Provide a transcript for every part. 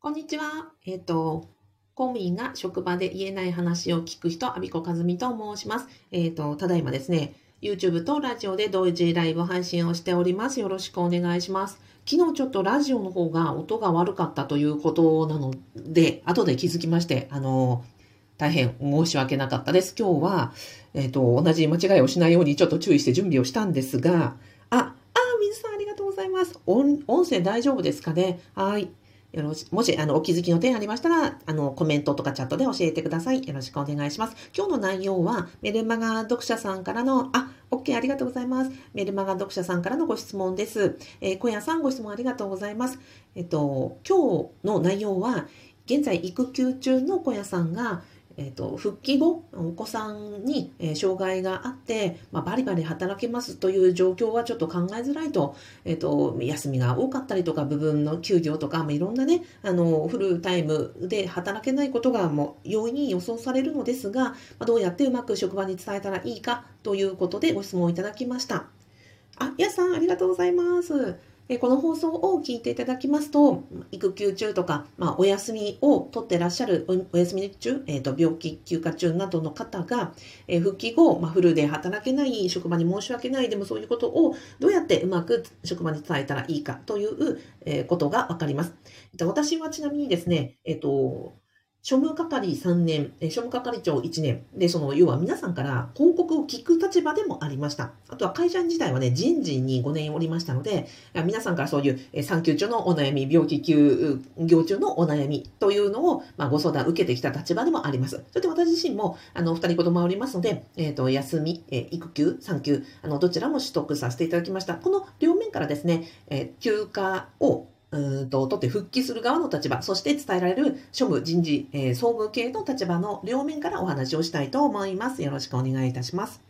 こんにちは。えっ、と、公務員が職場で言えない話を聞く人、阿比子和美と申します。えっ、と、ただいまですね、YouTube とラジオで同時ライブ配信をしております。よろしくお願いします。昨日ちょっとラジオの方が音が悪かったということなので、後で気づきまして、あの、大変申し訳なかったです。今日は、えっ、と、同じ間違いをしないようにちょっと注意して準備をしたんですが、あ、あ、水さんありがとうございます。音声大丈夫ですかね？はい。よろし、もし、あの、お気づきの点ありましたら、あの、コメントとかチャットで教えてください。よろしくお願いします。今日の内容は、メルマガ読者さんからの、あ、OK、ありがとうございます。メルマガ読者さんからのご質問です。えー、小屋さんご質問ありがとうございます。えっと、今日の内容は、現在育休中の小屋さんが、えーと、復帰後お子さんに、えー、障害があって、まあ、バリバリ働けますという状況はちょっと考えづらいと,、えーと、休みが多かったりとか部分の休業とか、まあ、いろんなねあのフルタイムで働けないことがもう容易に予想されるのですが、まあ、どうやってうまく職場に伝えたらいいかということでご質問いただきました。あ、やさんありがとうございます。この放送を聞いていただきますと、育休中とか、まあ、お休みを取ってらっしゃる、お休み中、えーと、病気休暇中などの方が、え、復帰後、まあ、フルで働けない、職場に申し訳ない、でもそういうことをどうやってうまく職場に伝えたらいいかという、え、ことがわかります。私はちなみにですね、えっ、ー、と、庶務係3年、庶務係長1年。で、その、要は皆さんから報告を聞く立場でもありました。あとは会社自体はね、人事に5年おりましたので、皆さんからそういう産休中のお悩み、病気休業中のお悩みというのを、まあ、ご相談受けてきた立場でもあります。それで私自身も、あの、2人子供おりますので、えっ、ー、と、休み、えー、育休、産休、あの、どちらも取得させていただきました。この両面からですね、えー、休暇をうんと、取って復帰する側の立場、そして伝えられる庶務人事、えー、総務系の立場の両面からお話をしたいと思います。よろしくお願いいたします。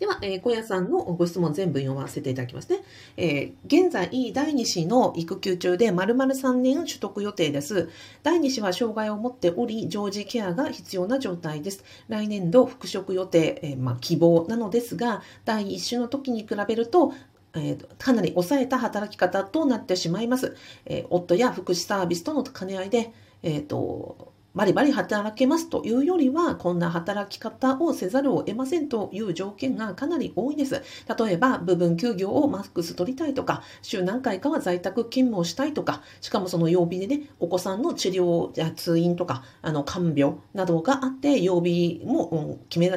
では、えー、小屋さんのご質問全部読ませていただきますね。えー、現在、第2子の育休中で、丸々3年取得予定です。第2子は障害を持っており、常時ケアが必要な状態です。来年度復職予定、えー、まあ、希望なのですが、第1子の時に比べると、えー、かなり抑えた働き方となってしまいます。えー、夫や福祉サービスとの兼ね合いで、え、ー、と、バリバリ働けますというよりは、こんな働き方をせざるを得ませんという条件がかなり多いです。例えば、部分休業をマックス取りたいとか、週何回かは在宅勤務をしたいとか、しかもその曜日でね、お子さんの治療や通院とか、あの、看病などがあって、曜日も決め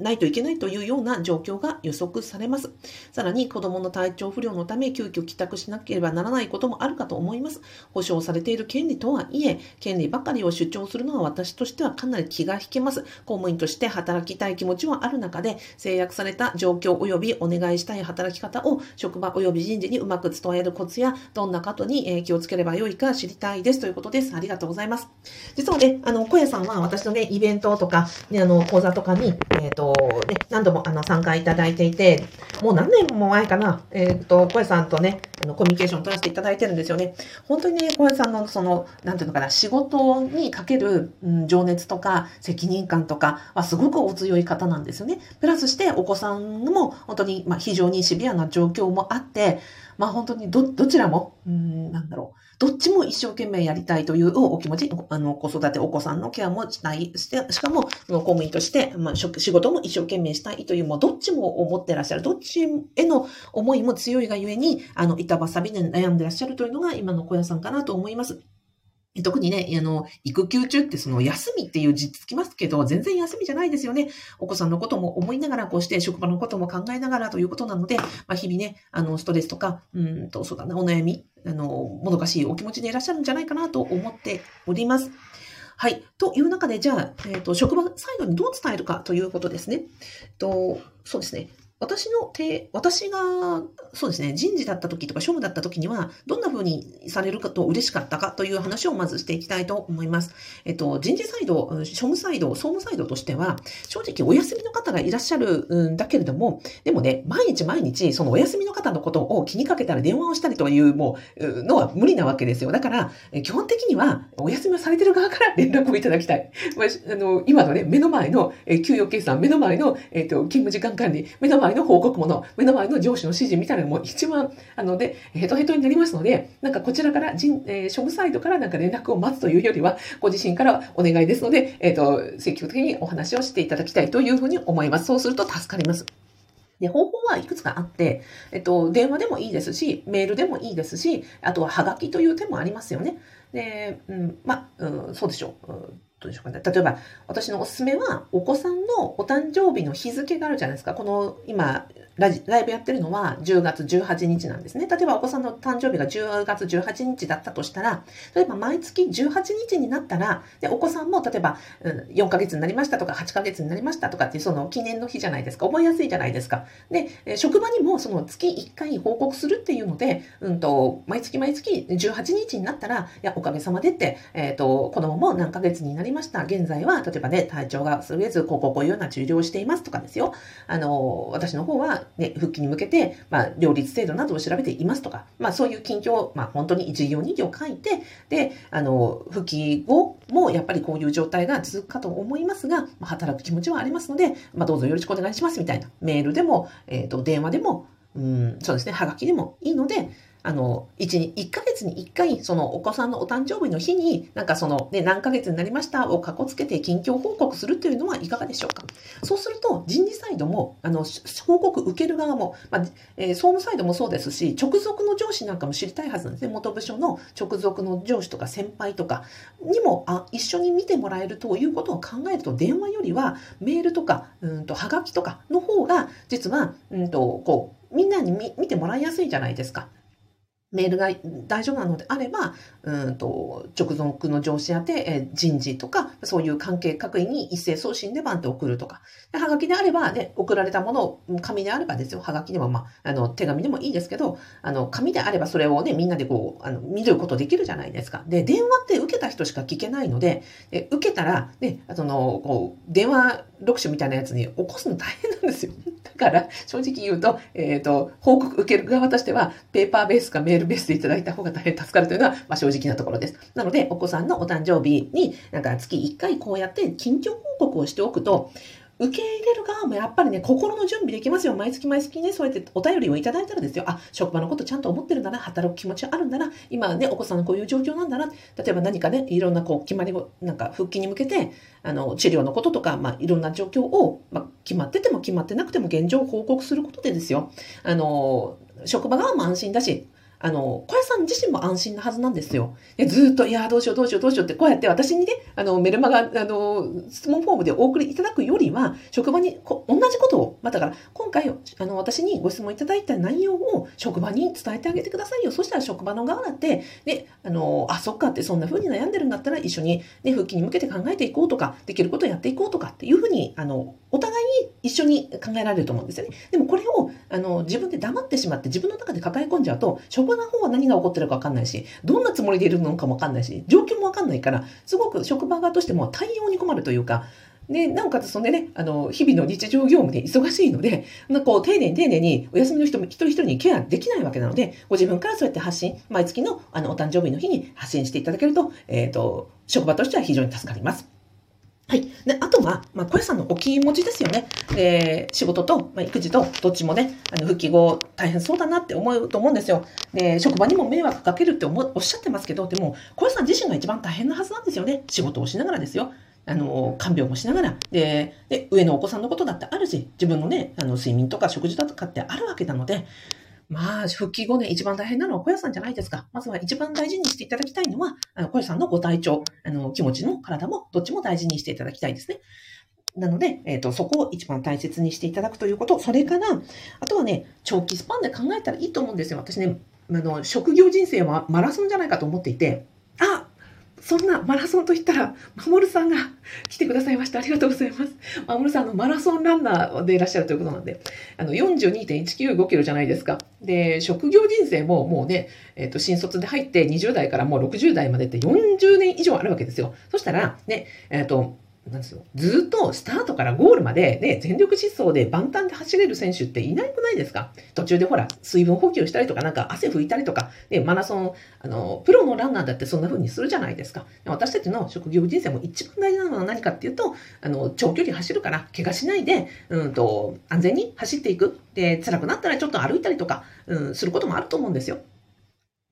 ないといけないというような状況が予測されます。さらに子供の体調不良のため急遽帰宅しなければならないこともあるかと思います。保障されている権利とはいえ、権利ばかりを主張するのは私としてはかなり気が引けます。公務員として働きたい気持ちはある中で、制約された状況及びお願いしたい働き方を職場及び人事にうまく伝えるコツや、どんなことに気をつければよいか知りたいですということです。ありがとうございます。実はね、あの、小屋さんは私のね、イベントとか、ね、あの、講座とかに、えっ、ー、と、ね、何度もあの参加いただいていて、もう何年も前かな、えっ、ー、と、小江さんとね、あのコミュニケーションを取らせていただいてるんですよね。本当にね、小江さんのその、なんていうのかな、仕事にかける、うん、情熱とか責任感とかはすごくお強い方なんですよね。プラスしてお子さんも本当に、まあ、非常にシビアな状況もあって、まあ本当にど、どちらも、うん、なんだろう。どっちも一生懸命やりたいというお気持ち、あの、子育て、お子さんのケアもしたい、して、しかも、公務員として、まあ、仕事も一生懸命したいという、もうどっちも思ってらっしゃる、どっちへの思いも強いがゆえに、あの、板挟みで悩んでらっしゃるというのが今の小屋さんかなと思います。特にね、あの、育休中ってその休みっていう字つきますけど、全然休みじゃないですよね。お子さんのことも思いながら、こうして職場のことも考えながらということなので、まあ、日々ね、あの、ストレスとか、うんと、そうだな、お悩み、あの、もどかしいお気持ちでいらっしゃるんじゃないかなと思っております。はい。という中で、じゃあ、えっ、ー、と、職場サイドにどう伝えるかということですね。と、そうですね。私の手、私が、そうですね、人事だった時とか、庶務だった時には、どんな風にされるかと嬉しかったかという話をまずしていきたいと思います。えっと、人事サイド、庶務サイド、総務サイドとしては、正直お休みの方がいらっしゃるんだけれども、でもね、毎日毎日、そのお休みの方のことを気にかけたら電話をしたりという、もう、のは無理なわけですよ。だから、基本的には、お休みをされてる側から連絡をいただきたい。まあの今のね、目の前の、給与計算、目の前の、えっと、勤務時間管理、目の前前の報告もの、目の前の上司の指示みたいなのも一番、あので、ヘトヘトになりますので、なんかこちらから人、えー、職サイドからなんか連絡を待つというよりは、ご自身からお願いですので、えっ、ー、と、積極的にお話をしていただきたいというふうに思います。そうすると助かります。で、方法はいくつかあって、えっと、電話でもいいですし、メールでもいいですし、あとはハガキという手もありますよね。で、うん、ま、うん、そうでしょう。うんどうでしょうかね。例えば、私のおすすめは、お子さんのお誕生日の日付があるじゃないですか。この、今、ラジライブやってるのは10月18日なんですね。例えばお子さんの誕生日が10月18日だったとしたら、例えば毎月18日になったら、でお子さんも例えば、うん、4ヶ月になりましたとか8ヶ月になりましたとかっていうその記念の日じゃないですか。覚えやすいじゃないですか。で、職場にもその月1回報告するっていうので、うんと、毎月毎月18日になったら、いや、おかげさまでって、えっ、ー、と、子供も何ヶ月になりました。現在は、例えばね、体調が優れず、こうこうこういうような治療をしていますとかですよ。あの、私の方は、ね、復帰に向けて、まあ、両立制度などを調べていますとか、まあ、そういう近況、まあ、本当に1行2行書いて、で、あの、復帰後もやっぱりこういう状態が続くかと思いますが、まあ、働く気持ちはありますので、まあ、どうぞよろしくお願いしますみたいな、メールでも、えっ、ー、と、電話でも、うん、そうですね、はがきでもいいので、あの、1に、1ヶ月に1回、そのお子さんのお誕生日の日に、なんかその、ね、何ヶ月になりましたをかこつけて近況報告するというのはいかがでしょうか。そうすると、人事サイドも、あの、報告受ける側も、まあ、えー、総務サイドもそうですし、直属の上司なんかも知りたいはずなんですね。元部署の直属の上司とか先輩とかにも、あ、一緒に見てもらえるということを考えると、電話よりはメールとか、うんと、はがきとかの方が、実は、うんと、こう、みんなに見てもらいやすいじゃないですか。メールが大丈夫なのであれば、うんと直属の上司宛て、え人事とか、そういう関係各位に一斉送信でバンって送るとか。ではがきであれば、ね、送られたものを、紙であればですよ、はがきでも、まあ、あの、手紙でもいいですけど、あの、紙であればそれをね、みんなでこう、あの、見ることできるじゃないですか。で、電話って受けた人しか聞けないので、で受けたら、ね、その、こう、電話読書みたいなやつに起こすの大変なんですよ。だから、正直言うと、えっ、ー、と、報告受ける側としては、ペーパーベースかメールベースでいただいた方が大変助かるというのは、まあ、正直なところです。なので、お子さんのお誕生日に、なんか月1回こうやって近況報告をしておくと、受け入れる側もやっぱりね、心の準備できますよ。毎月毎月ね、そうやってお便りをいただいたらですよ。あ、職場のことちゃんと思ってるんだな、働く気持ちあるんだな、今ね、お子さんのこういう状況なんだな。例えば何かね、いろんなこう決まりを、なんか復帰に向けて、あの、治療のこととか、まあ、いろんな状況を、まあ、決まってても決まってなくても現状を報告することでですよ。あの、職場側も安心だし、あの、小屋さん自身も安心なはずなんですよ。ずっと、いや、どうしよう、どうしよう、どうしようって、こうやって私にね、あの、メルマガ、あの、質問フォームでお送りいただくよりは、職場にこ同じことを、まあ、だから、今回、あの、私にご質問いただいた内容を職場に伝えてあげてくださいよ。そしたら職場の側だって、ね、あの、あ、そっかって、そんな風に悩んでるんだったら、一緒にね、復帰に向けて考えていこうとか、できることをやっていこうとかっていうふうに、あの、お互いに一緒に考えられると思うんですよね。でもこれを、あの、自分で黙ってしまって、自分の中で抱え込んじゃうと、職場の方は何が起こってるかわかんないし、どんなつもりでいるのかもわかんないし、状況もわかんないから、すごく職場側としても対応に困るというか、で、なおかつそんでね、あの、日々の日常業務で忙しいので、なこう、丁寧に丁寧にお休みの人も一人一人にケアできないわけなので、ご自分からそうやって発信、毎月のあの、お誕生日の日に発信していただけると、えっ、ー、と、職場としては非常に助かります。はい。で、あとは、まあ、小屋さんのお気持ちですよね。で、仕事と、まあ、育児と、どっちもね、あの、復帰後大変そうだなって思うと思うんですよ。で、職場にも迷惑かけるっておっしゃってますけど、でも、小屋さん自身が一番大変なはずなんですよね。仕事をしながらですよ。あの、看病もしながら、で、で、上のお子さんのことだってあるし、自分のね、あの、睡眠とか食事だとかってあるわけなので、まあ、復帰後ね、一番大変なのは小屋さんじゃないですか。まずは一番大事にしていただきたいのは、あの小屋さんのご体調、あの、気持ちも体も、どっちも大事にしていただきたいですね。なので、えっ、ー、と、そこを一番大切にしていただくということ。それから、あとはね、長期スパンで考えたらいいと思うんですよ。私ね、あの、職業人生はマラソンじゃないかと思っていて、あ、そんなマラソンといったら、まもるさんが来てくださいました。ありがとうございます。まもるさんのマラソンランナーでいらっしゃるということなんで、あの、42.195キロじゃないですか。で、職業人生ももうね、えっ、ー、と、新卒で入って20代からもう60代までって40年以上あるわけですよ。そしたら、ね、えっ、ー、と、なんですよ。ずっとスタートからゴールまで、ね、全力疾走で万端で走れる選手っていないくないですか？途中でほら、水分補給したりとか、なんか汗拭いたりとか、ね、マラソン、あの、プロのランナーだってそんな風にするじゃないですか。私たちの職業人生も一番大事なのは何かっていうと、あの、長距離走るから、怪我しないで、うんと、安全に走っていく。で、辛くなったらちょっと歩いたりとか、うん、することもあると思うんですよ。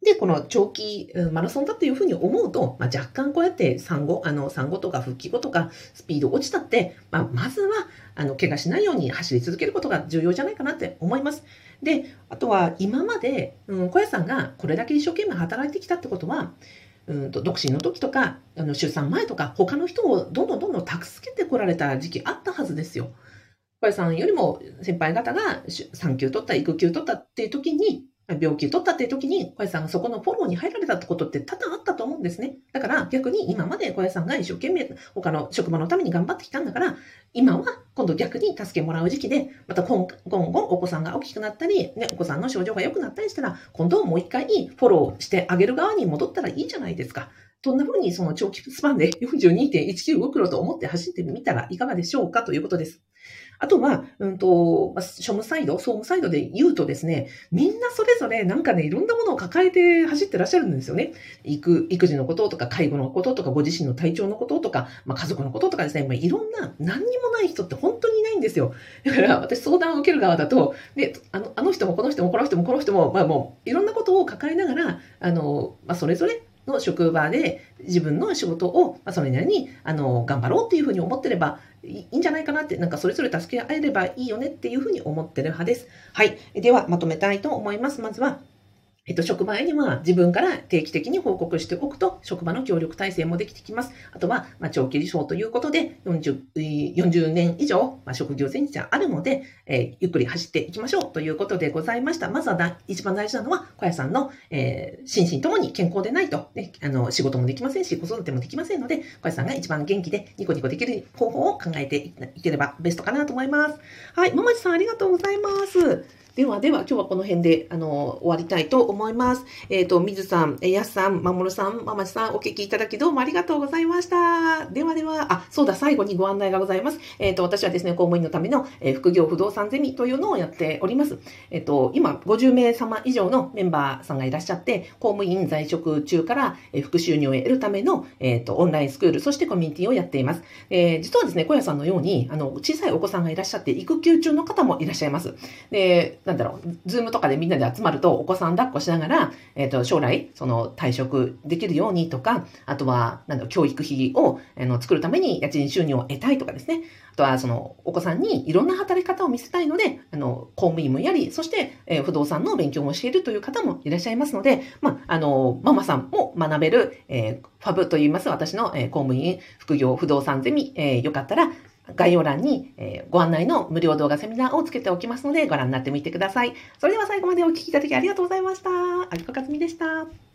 で、この長期マラソンだっていうふうに思うと、まあ、若干こうやって産後、あの、産後とか復帰後とかスピード落ちたって、まあ、まずは、あの、怪我しないように走り続けることが重要じゃないかなって思います。で、あとは今まで、うん、小屋さんがこれだけ一生懸命働いてきたってことは、うんと独身の時とか、あの出産前とか、他の人をどんどんどんどん助けてこられた時期あったはずですよ。小屋さんよりも先輩方が産休取った、育休取ったっていう時に、病気を取ったっていう時に、小林さんがそこのフォローに入られたってことって多々あったと思うんですね。だから逆に今まで小林さんが一生懸命他の職場のために頑張ってきたんだから、今は今度逆に助けもらう時期で、また今後お子さんが大きくなったり、ね、お子さんの症状が良くなったりしたら、今度もう一回フォローしてあげる側に戻ったらいいじゃないですか。そんな風にその長期スパンで42.195キロと思って走ってみたらいかがでしょうかということです。あとは、うんと、ま庶務サイド、総務サイドで言うとですね、みんなそれぞれなんかね、いろんなものを抱えて走ってらっしゃるんですよね。育育児のこととか、介護のこととか、ご自身の体調のこととか、まあ、家族のこととかですね、まあ、いろんな、何にもない人って本当にいないんですよ。だから私相談を受ける側だと、で、あのあの人もこの人もこの人もこの人も、まあもういろんなことを抱えながら、あの、まあ、それぞれの職場で自分の仕事を、ま、それなりにあの頑張ろうっていうふうに思ってればいいんじゃないかなって、なんかそれぞれ助け合えればいいよねっていうふうに思ってる派です。はい。では、まとめたいと思います。まずは、えっと、職場へには自分から定期的に報告しておくと、職場の協力体制もできてきます。あとは、まあ、長期離職ということで40、40年以上、まあ、職業前者あるので、えー、ゆっくり走っていきましょうということでございました。まずは一番大事なのは、小屋さんの、えー、心身ともに健康でないと、ね、あの、仕事もできませんし、子育てもできませんので、小屋さんが一番元気でニコニコできる方法を考えていければベストかなと思います。はい、ママチさんありがとうございます。ではでは、今日はこの辺で、あの、終わりたいと思います。えっ、ー、と、水さん、やすさん、まもるさん、ままちさん、お聞きいただきどうもありがとうございました。ではでは、あ、そうだ、最後にご案内がございます。えっ、ー、と、私はですね、公務員のための、えー、副業不動産ゼミというのをやっております。えっ、と、今、50名様以上のメンバーさんがいらっしゃって、公務員在職中から、え副収入を得るための、えっ、と、オンラインスクール、そしてコミュニティをやっています。え実はですね、小屋さんのように、あの、小さいお子さんがいらっしゃって、育休中の方もいらっしゃいます。で、なんだろう、ズームとかでみんなで集まると、お子さん抱っこしながら、えっ、ー、と、将来、その退職できるようにとか、あとは、なんだろう、教育費を、あの、作るために家賃収入を得たいとかですね。あとは、その、お子さんにいろんな働き方を見せたいので、あの、公務員もやり、そして、えー、不動産の勉強もしているという方もいらっしゃいますので、まあ、あの、ママさんも学べる、えー、ファブといいます私の、えー、公務員副業不動産ゼミ、えー、よかったら、概要欄に、えご案内の無料動画セミナーをつけておきますのでご覧になってみてください。それでは最後までお聴きいただきありがとうございました。アキコカズミでした。